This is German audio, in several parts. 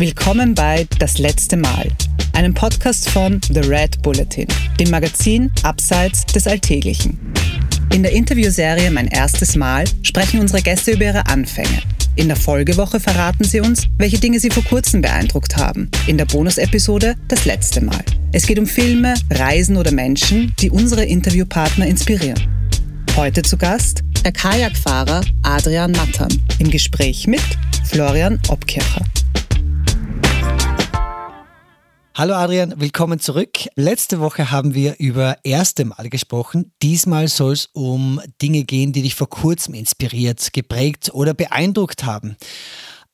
Willkommen bei Das letzte Mal, einem Podcast von The Red Bulletin, dem Magazin Abseits des Alltäglichen. In der Interviewserie Mein erstes Mal sprechen unsere Gäste über ihre Anfänge. In der Folgewoche verraten sie uns, welche Dinge sie vor kurzem beeindruckt haben. In der Bonusepisode Das letzte Mal. Es geht um Filme, Reisen oder Menschen, die unsere Interviewpartner inspirieren. Heute zu Gast der Kajakfahrer Adrian Mattern im Gespräch mit Florian Obkircher. Hallo Adrian, willkommen zurück. Letzte Woche haben wir über erste Mal gesprochen. Diesmal soll es um Dinge gehen, die dich vor kurzem inspiriert, geprägt oder beeindruckt haben.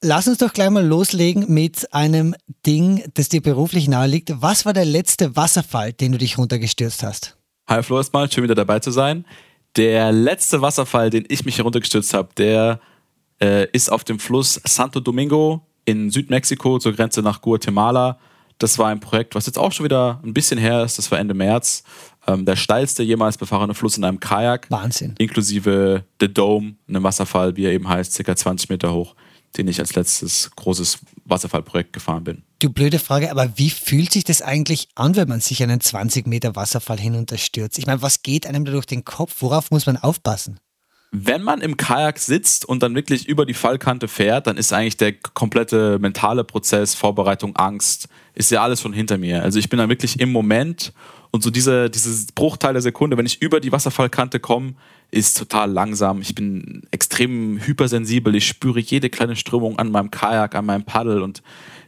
Lass uns doch gleich mal loslegen mit einem Ding, das dir beruflich nahe liegt. Was war der letzte Wasserfall, den du dich runtergestürzt hast? Hi Flo, erstmal schön wieder dabei zu sein. Der letzte Wasserfall, den ich mich heruntergestürzt habe, der äh, ist auf dem Fluss Santo Domingo in Südmexiko zur Grenze nach Guatemala. Das war ein Projekt, was jetzt auch schon wieder ein bisschen her ist. Das war Ende März. Ähm, der steilste jemals befahrene Fluss in einem Kajak. Wahnsinn. Inklusive The Dome, einem Wasserfall, wie er eben heißt, circa 20 Meter hoch, den ich als letztes großes Wasserfallprojekt gefahren bin. Du blöde Frage, aber wie fühlt sich das eigentlich an, wenn man sich einen 20 Meter Wasserfall hinunterstürzt? Ich meine, was geht einem da durch den Kopf? Worauf muss man aufpassen? Wenn man im Kajak sitzt und dann wirklich über die Fallkante fährt, dann ist eigentlich der komplette mentale Prozess, Vorbereitung, Angst, ist ja alles schon hinter mir. Also ich bin dann wirklich im Moment und so diese, dieses Bruchteil der Sekunde, wenn ich über die Wasserfallkante komme, ist total langsam. Ich bin extrem hypersensibel. Ich spüre jede kleine Strömung an meinem Kajak, an meinem Paddel und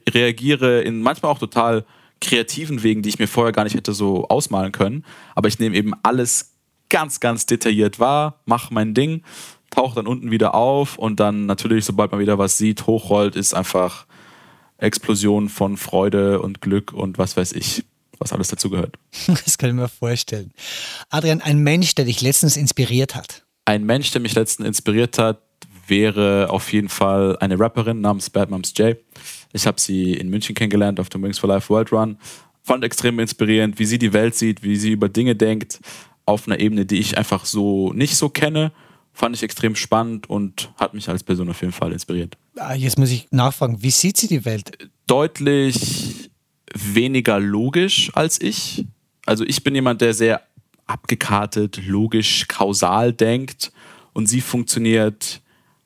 reagiere in manchmal auch total kreativen Wegen, die ich mir vorher gar nicht hätte so ausmalen können. Aber ich nehme eben alles ganz, ganz detailliert wahr, mache mein Ding, tauche dann unten wieder auf und dann natürlich, sobald man wieder was sieht, hochrollt, ist einfach Explosion von Freude und Glück und was weiß ich, was alles dazu gehört. Das kann ich mir vorstellen. Adrian, ein Mensch, der dich letztens inspiriert hat. Ein Mensch, der mich letztens inspiriert hat, wäre auf jeden Fall eine Rapperin namens Bad Moms J. Ich habe sie in München kennengelernt auf dem Wings for Life World Run. Fand extrem inspirierend, wie sie die Welt sieht, wie sie über Dinge denkt, auf einer Ebene, die ich einfach so nicht so kenne. Fand ich extrem spannend und hat mich als Person auf jeden Fall inspiriert. Ah, jetzt muss ich nachfragen, wie sieht sie die Welt? Deutlich weniger logisch als ich. Also ich bin jemand, der sehr abgekartet, logisch, kausal denkt und sie funktioniert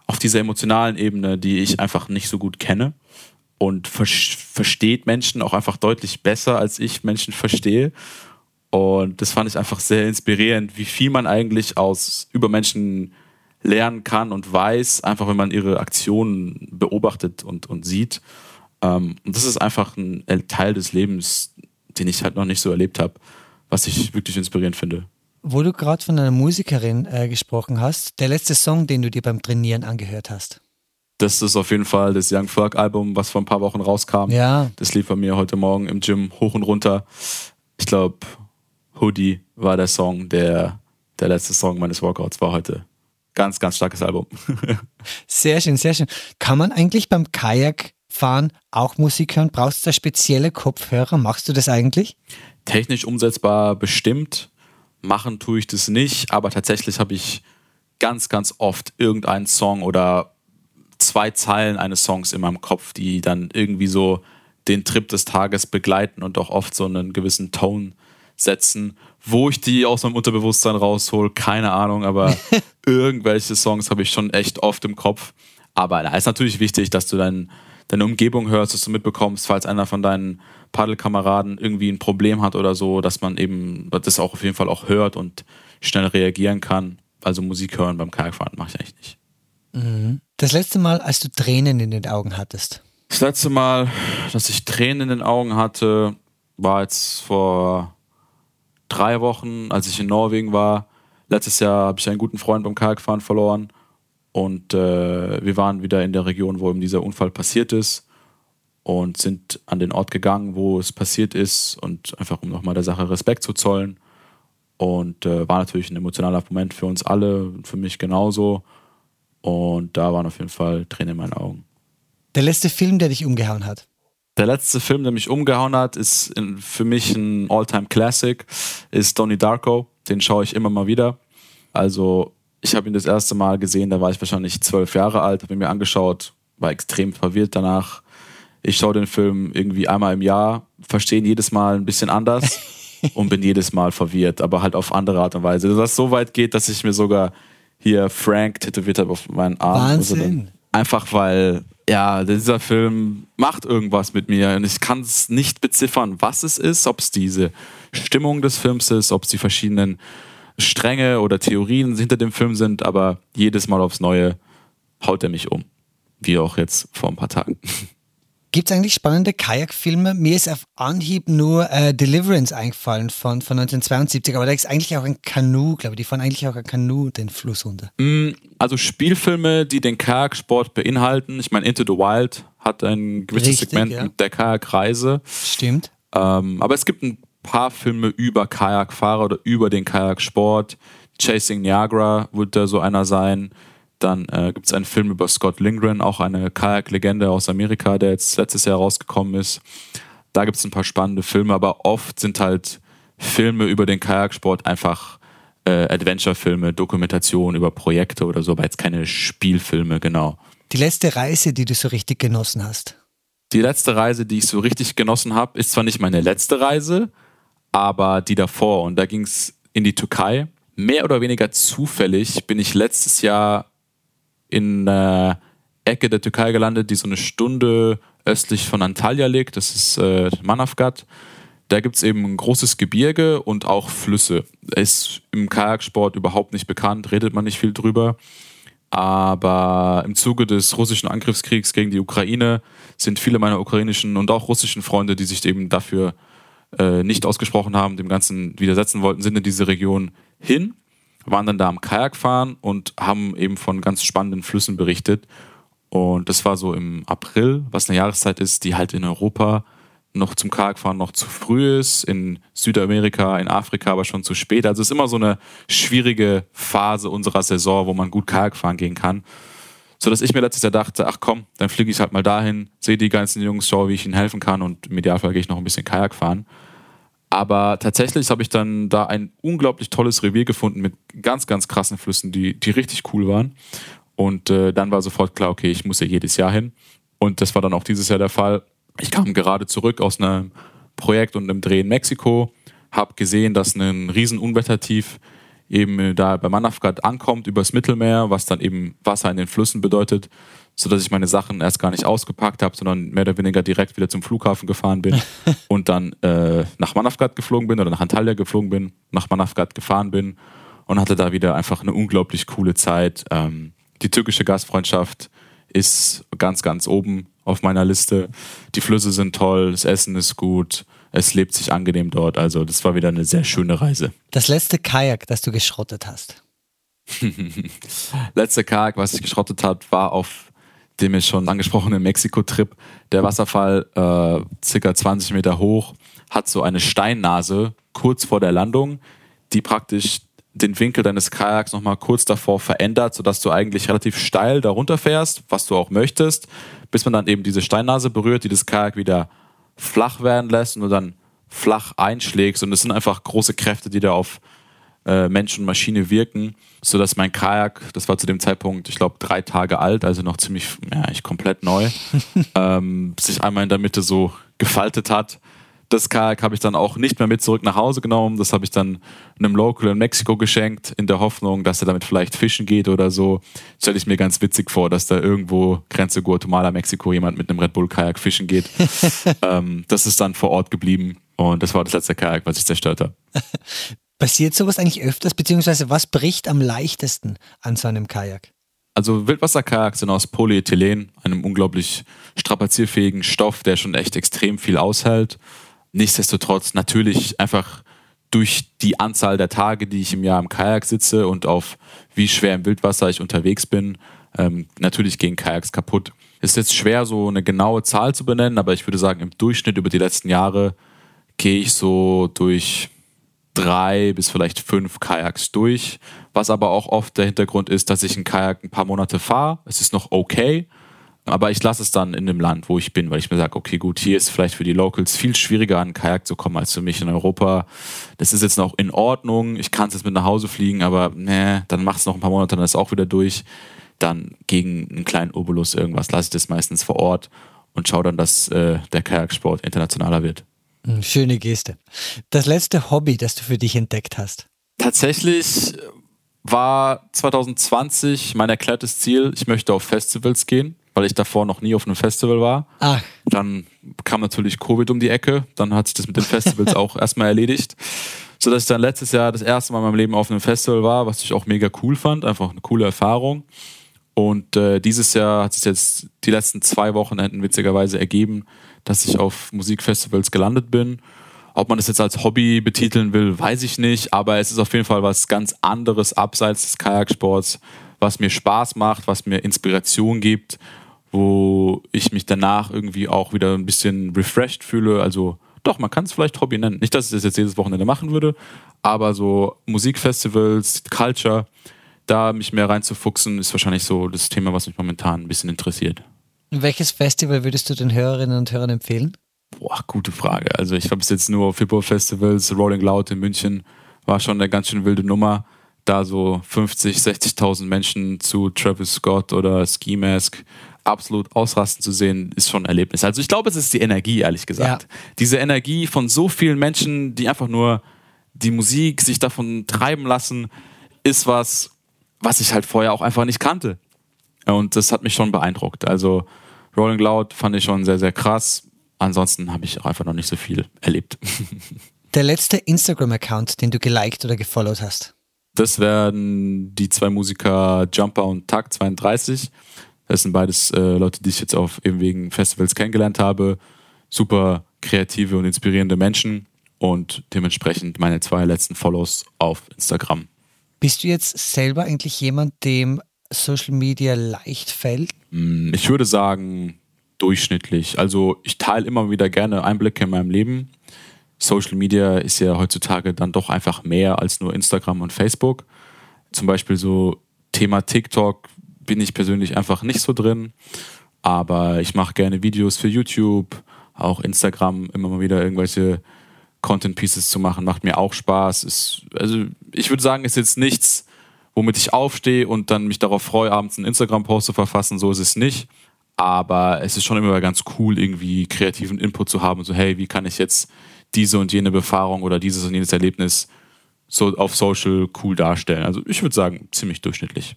auf dieser emotionalen Ebene, die ich einfach nicht so gut kenne und ver versteht Menschen auch einfach deutlich besser, als ich Menschen verstehe. Und das fand ich einfach sehr inspirierend, wie viel man eigentlich aus über Menschen lernen kann und weiß, einfach wenn man ihre Aktionen beobachtet und, und sieht. Ähm, und das ist einfach ein Teil des Lebens, den ich halt noch nicht so erlebt habe, was ich wirklich inspirierend finde. Wo du gerade von einer Musikerin äh, gesprochen hast, der letzte Song, den du dir beim Trainieren angehört hast. Das ist auf jeden Fall das Young Folk Album, was vor ein paar Wochen rauskam. Ja. Das lief bei mir heute Morgen im Gym hoch und runter. Ich glaube, Hoodie war der Song, der, der letzte Song meines Workouts war heute. Ganz, ganz starkes Album. sehr schön, sehr schön. Kann man eigentlich beim Kajakfahren auch Musik hören? Brauchst du da spezielle Kopfhörer? Machst du das eigentlich? Technisch umsetzbar bestimmt. Machen tue ich das nicht, aber tatsächlich habe ich ganz, ganz oft irgendeinen Song oder zwei Zeilen eines Songs in meinem Kopf, die dann irgendwie so den Trip des Tages begleiten und auch oft so einen gewissen Tone setzen. Wo ich die aus meinem Unterbewusstsein raushol, keine Ahnung, aber irgendwelche Songs habe ich schon echt oft im Kopf. Aber da ist natürlich wichtig, dass du dein, deine Umgebung hörst, dass du mitbekommst, falls einer von deinen Paddelkameraden irgendwie ein Problem hat oder so, dass man eben das auch auf jeden Fall auch hört und schnell reagieren kann. Also Musik hören beim Kajakfahren mache ich eigentlich nicht. Mhm. Das letzte Mal, als du Tränen in den Augen hattest? Das letzte Mal, dass ich Tränen in den Augen hatte, war jetzt vor drei Wochen, als ich in Norwegen war. Letztes Jahr habe ich einen guten Freund beim Kajakfahren verloren. Und äh, wir waren wieder in der Region, wo eben dieser Unfall passiert ist. Und sind an den Ort gegangen, wo es passiert ist. Und einfach, um nochmal der Sache Respekt zu zollen. Und äh, war natürlich ein emotionaler Moment für uns alle, für mich genauso. Und da waren auf jeden Fall Tränen in meinen Augen. Der letzte Film, der dich umgehauen hat? Der letzte Film, der mich umgehauen hat, ist für mich ein All-Time Classic, ist Donnie Darko. Den schaue ich immer mal wieder. Also ich habe ihn das erste Mal gesehen, da war ich wahrscheinlich zwölf Jahre alt, habe ihn mir angeschaut, war extrem verwirrt danach. Ich schaue den Film irgendwie einmal im Jahr, verstehe ihn jedes Mal ein bisschen anders und bin jedes Mal verwirrt, aber halt auf andere Art und Weise. Dass das so weit geht, dass ich mir sogar hier Frank tätowiert habe auf meinen Arm. Also Wahnsinn. einfach weil, ja, dieser Film macht irgendwas mit mir und ich kann es nicht beziffern, was es ist, ob es diese Stimmung des Films ist, ob es die verschiedenen Stränge oder Theorien hinter dem Film sind, aber jedes Mal aufs Neue haut er mich um. Wie auch jetzt vor ein paar Tagen. Gibt es eigentlich spannende Kajakfilme? Mir ist auf Anhieb nur äh, Deliverance eingefallen von, von 1972, aber da ist eigentlich auch ein Kanu, glaube ich. Die fahren eigentlich auch ein Kanu den Fluss runter. Mm, also Spielfilme, die den Kajaksport beinhalten. Ich meine, Into the Wild hat ein gewisses Richtig, Segment ja. mit der Kajakreise. Stimmt. Ähm, aber es gibt ein paar Filme über Kajakfahrer oder über den Kajaksport. Chasing Niagara wird da so einer sein. Dann äh, gibt es einen Film über Scott Lindgren, auch eine Kajak-Legende aus Amerika, der jetzt letztes Jahr rausgekommen ist. Da gibt es ein paar spannende Filme, aber oft sind halt Filme über den Kajaksport einfach äh, Adventure-Filme, Dokumentationen über Projekte oder so, aber jetzt keine Spielfilme, genau. Die letzte Reise, die du so richtig genossen hast. Die letzte Reise, die ich so richtig genossen habe, ist zwar nicht meine letzte Reise, aber die davor. Und da ging es in die Türkei. Mehr oder weniger zufällig bin ich letztes Jahr in einer Ecke der Türkei gelandet, die so eine Stunde östlich von Antalya liegt. Das ist äh, Manavgat. Da gibt es eben ein großes Gebirge und auch Flüsse. Ist im Kajaksport überhaupt nicht bekannt, redet man nicht viel drüber. Aber im Zuge des russischen Angriffskriegs gegen die Ukraine sind viele meiner ukrainischen und auch russischen Freunde, die sich eben dafür äh, nicht ausgesprochen haben, dem Ganzen widersetzen wollten, sind in diese Region hin, waren dann da am Kajakfahren und haben eben von ganz spannenden Flüssen berichtet. Und das war so im April, was eine Jahreszeit ist, die halt in Europa noch zum Kajakfahren noch zu früh ist, in Südamerika, in Afrika aber schon zu spät. Also es ist immer so eine schwierige Phase unserer Saison, wo man gut Kajakfahren gehen kann. So dass ich mir letztes Jahr dachte, ach komm, dann fliege ich halt mal dahin, sehe die ganzen Jungs, schaue, wie ich ihnen helfen kann und im Idealfall gehe ich noch ein bisschen Kajak fahren. Aber tatsächlich habe ich dann da ein unglaublich tolles Revier gefunden mit ganz, ganz krassen Flüssen, die, die richtig cool waren. Und äh, dann war sofort klar, okay, ich muss ja jedes Jahr hin. Und das war dann auch dieses Jahr der Fall. Ich kam gerade zurück aus einem Projekt und einem Dreh in Mexiko, habe gesehen, dass ein riesen Unwettertief eben da bei Manavgat ankommt übers Mittelmeer, was dann eben Wasser in den Flüssen bedeutet, sodass ich meine Sachen erst gar nicht ausgepackt habe, sondern mehr oder weniger direkt wieder zum Flughafen gefahren bin und dann äh, nach Manavgat geflogen bin oder nach Antalya geflogen bin, nach Manavgat gefahren bin und hatte da wieder einfach eine unglaublich coole Zeit. Ähm, die türkische Gastfreundschaft ist ganz, ganz oben auf meiner Liste. Die Flüsse sind toll, das Essen ist gut, es lebt sich angenehm dort. Also das war wieder eine sehr schöne Reise. Das letzte Kajak, das du geschrottet hast. Letzter Kajak, was ich geschrottet habe, war auf dem jetzt schon angesprochenen Mexiko-Trip. Der Wasserfall, äh, circa 20 Meter hoch, hat so eine Steinnase kurz vor der Landung, die praktisch den Winkel deines Kajaks nochmal kurz davor verändert, sodass du eigentlich relativ steil darunter fährst, was du auch möchtest, bis man dann eben diese Steinnase berührt, die das Kajak wieder flach werden lässt und du dann flach einschlägst. Und es sind einfach große Kräfte, die da auf äh, Mensch und Maschine wirken, sodass mein Kajak, das war zu dem Zeitpunkt, ich glaube, drei Tage alt, also noch ziemlich, ja, eigentlich komplett neu, ähm, sich einmal in der Mitte so gefaltet hat. Das Kajak habe ich dann auch nicht mehr mit zurück nach Hause genommen. Das habe ich dann einem Local in Mexiko geschenkt, in der Hoffnung, dass er damit vielleicht fischen geht oder so. Stelle ich mir ganz witzig vor, dass da irgendwo Grenze Guatemala, Mexiko jemand mit einem Red Bull Kajak fischen geht. ähm, das ist dann vor Ort geblieben und das war das letzte Kajak, was ich zerstört habe. Passiert sowas eigentlich öfters, beziehungsweise was bricht am leichtesten an so einem Kajak? Also Wildwasserkajaks sind aus Polyethylen, einem unglaublich strapazierfähigen Stoff, der schon echt extrem viel aushält. Nichtsdestotrotz natürlich einfach durch die Anzahl der Tage, die ich im Jahr im Kajak sitze und auf wie schwer im Wildwasser ich unterwegs bin, ähm, natürlich gehen Kajaks kaputt. Ist jetzt schwer, so eine genaue Zahl zu benennen, aber ich würde sagen, im Durchschnitt über die letzten Jahre gehe ich so durch drei bis vielleicht fünf Kajaks durch, was aber auch oft der Hintergrund ist, dass ich ein Kajak ein paar Monate fahre. Es ist noch okay, aber ich lasse es dann in dem Land, wo ich bin, weil ich mir sage, okay, gut, hier ist vielleicht für die Locals viel schwieriger an einen Kajak zu kommen als für mich in Europa. Das ist jetzt noch in Ordnung, ich kann es jetzt mit nach Hause fliegen, aber ne, dann macht es noch ein paar Monate, dann ist es auch wieder durch. Dann gegen einen kleinen Obolus irgendwas lasse ich das meistens vor Ort und schaue dann, dass äh, der Kajaksport internationaler wird. Hm, schöne Geste. Das letzte Hobby, das du für dich entdeckt hast? Tatsächlich war 2020 mein erklärtes Ziel, ich möchte auf Festivals gehen, weil ich davor noch nie auf einem Festival war. Ach. Dann kam natürlich Covid um die Ecke, dann hat sich das mit den Festivals auch erstmal erledigt. Sodass ich dann letztes Jahr das erste Mal in meinem Leben auf einem Festival war, was ich auch mega cool fand, einfach eine coole Erfahrung. Und äh, dieses Jahr hat sich jetzt die letzten zwei Wochenenden witzigerweise ergeben, dass ich auf Musikfestivals gelandet bin. Ob man das jetzt als Hobby betiteln will, weiß ich nicht, aber es ist auf jeden Fall was ganz anderes abseits des Kajaksports, was mir Spaß macht, was mir Inspiration gibt, wo ich mich danach irgendwie auch wieder ein bisschen refreshed fühle. Also doch, man kann es vielleicht Hobby nennen. Nicht, dass ich das jetzt jedes Wochenende machen würde, aber so Musikfestivals, Culture, da mich mehr reinzufuchsen, ist wahrscheinlich so das Thema, was mich momentan ein bisschen interessiert. Welches Festival würdest du den Hörerinnen und Hörern empfehlen? Boah, gute Frage. Also ich habe bis jetzt nur auf Hip-Hop-Festivals, Rolling Loud in München, war schon eine ganz schön wilde Nummer. Da so 50, 60.000 Menschen zu Travis Scott oder Ski Mask absolut ausrasten zu sehen, ist schon ein Erlebnis. Also ich glaube, es ist die Energie, ehrlich gesagt. Ja. Diese Energie von so vielen Menschen, die einfach nur die Musik sich davon treiben lassen, ist was, was ich halt vorher auch einfach nicht kannte. Und das hat mich schon beeindruckt. Also Rolling Loud fand ich schon sehr, sehr krass. Ansonsten habe ich auch einfach noch nicht so viel erlebt. Der letzte Instagram-Account, den du geliked oder gefollowt hast? Das werden die zwei Musiker Jumper und Tag 32. Das sind beides äh, Leute, die ich jetzt auf eben wegen Festivals kennengelernt habe. Super kreative und inspirierende Menschen und dementsprechend meine zwei letzten Follows auf Instagram. Bist du jetzt selber eigentlich jemand, dem Social Media leicht fällt? Mm, ich würde sagen, durchschnittlich. Also ich teile immer wieder gerne Einblicke in meinem Leben. Social Media ist ja heutzutage dann doch einfach mehr als nur Instagram und Facebook. Zum Beispiel so Thema TikTok bin ich persönlich einfach nicht so drin. Aber ich mache gerne Videos für YouTube, auch Instagram, immer mal wieder irgendwelche Content Pieces zu machen, macht mir auch Spaß. Ist, also ich würde sagen, ist jetzt nichts, womit ich aufstehe und dann mich darauf freue, abends einen Instagram-Post zu verfassen. So ist es nicht. Aber es ist schon immer ganz cool, irgendwie kreativen Input zu haben. So, hey, wie kann ich jetzt diese und jene Befahrung oder dieses und jenes Erlebnis so auf Social cool darstellen? Also ich würde sagen, ziemlich durchschnittlich.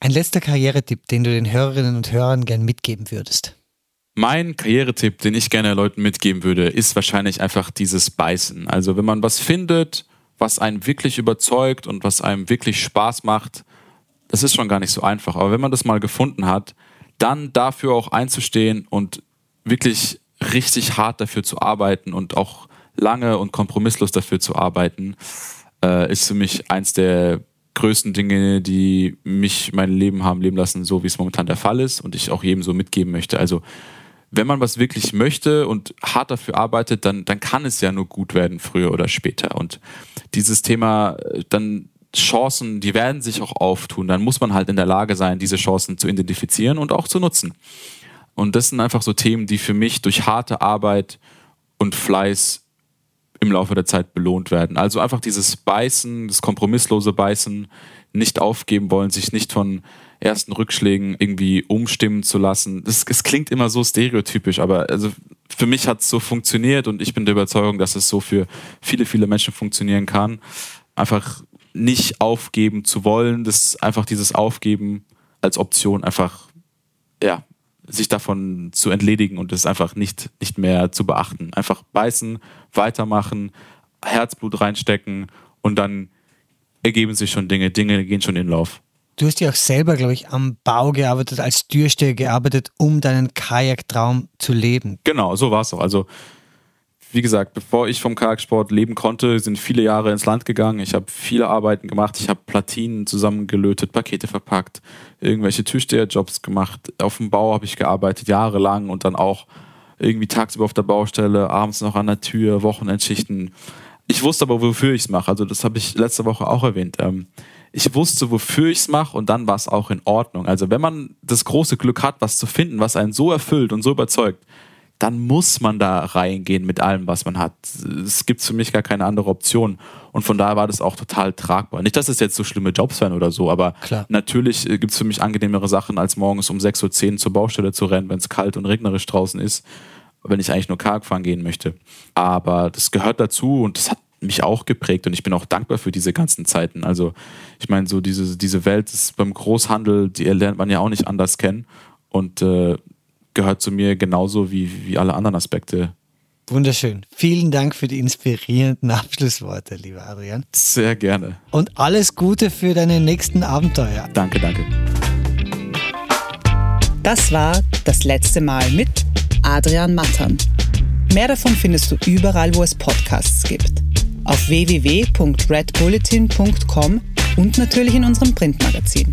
Ein letzter Karrieretipp, den du den Hörerinnen und Hörern gern mitgeben würdest. Mein Karrieretipp, den ich gerne Leuten mitgeben würde, ist wahrscheinlich einfach dieses Beißen. Also wenn man was findet, was einen wirklich überzeugt und was einem wirklich Spaß macht, das ist schon gar nicht so einfach. Aber wenn man das mal gefunden hat, dann dafür auch einzustehen und wirklich richtig hart dafür zu arbeiten und auch lange und kompromisslos dafür zu arbeiten, äh, ist für mich eins der größten Dinge, die mich mein Leben haben leben lassen, so wie es momentan der Fall ist und ich auch jedem so mitgeben möchte. Also wenn man was wirklich möchte und hart dafür arbeitet, dann, dann kann es ja nur gut werden, früher oder später. Und dieses Thema äh, dann Chancen, die werden sich auch auftun. Dann muss man halt in der Lage sein, diese Chancen zu identifizieren und auch zu nutzen. Und das sind einfach so Themen, die für mich durch harte Arbeit und Fleiß im Laufe der Zeit belohnt werden. Also einfach dieses Beißen, das kompromisslose Beißen, nicht aufgeben wollen, sich nicht von ersten Rückschlägen irgendwie umstimmen zu lassen. Das, das klingt immer so stereotypisch, aber also für mich hat es so funktioniert und ich bin der Überzeugung, dass es so für viele, viele Menschen funktionieren kann. Einfach nicht aufgeben zu wollen, das einfach dieses Aufgeben als Option einfach, ja, sich davon zu entledigen und es einfach nicht, nicht mehr zu beachten. Einfach beißen, weitermachen, Herzblut reinstecken und dann ergeben sich schon Dinge, Dinge gehen schon in den Lauf. Du hast ja auch selber, glaube ich, am Bau gearbeitet, als Türsteher gearbeitet, um deinen Kajaktraum zu leben. Genau, so war es auch. Also wie gesagt, bevor ich vom Kajaksport leben konnte, sind viele Jahre ins Land gegangen. Ich habe viele Arbeiten gemacht. Ich habe Platinen zusammengelötet, Pakete verpackt, irgendwelche Türsteherjobs gemacht. Auf dem Bau habe ich gearbeitet, jahrelang und dann auch irgendwie tagsüber auf der Baustelle, abends noch an der Tür, Wochenendschichten. Ich wusste aber, wofür ich es mache. Also das habe ich letzte Woche auch erwähnt. Ähm, ich wusste, wofür ich es mache und dann war es auch in Ordnung. Also wenn man das große Glück hat, was zu finden, was einen so erfüllt und so überzeugt, dann muss man da reingehen mit allem, was man hat. Es gibt für mich gar keine andere Option. Und von daher war das auch total tragbar. Nicht, dass es jetzt so schlimme Jobs wären oder so, aber Klar. natürlich äh, gibt es für mich angenehmere Sachen, als morgens um 6.10 Uhr zur Baustelle zu rennen, wenn es kalt und regnerisch draußen ist, wenn ich eigentlich nur Karg fahren gehen möchte. Aber das gehört dazu und das hat mich auch geprägt und ich bin auch dankbar für diese ganzen Zeiten. Also ich meine, so diese, diese Welt ist beim Großhandel, die lernt man ja auch nicht anders kennen und äh, gehört zu mir genauso wie, wie alle anderen Aspekte. Wunderschön. Vielen Dank für die inspirierenden Abschlussworte, lieber Adrian. Sehr gerne. Und alles Gute für deine nächsten Abenteuer. Danke, danke. Das war das letzte Mal mit Adrian Mattern. Mehr davon findest du überall, wo es Podcasts gibt. Auf www.redbulletin.com und natürlich in unserem Printmagazin.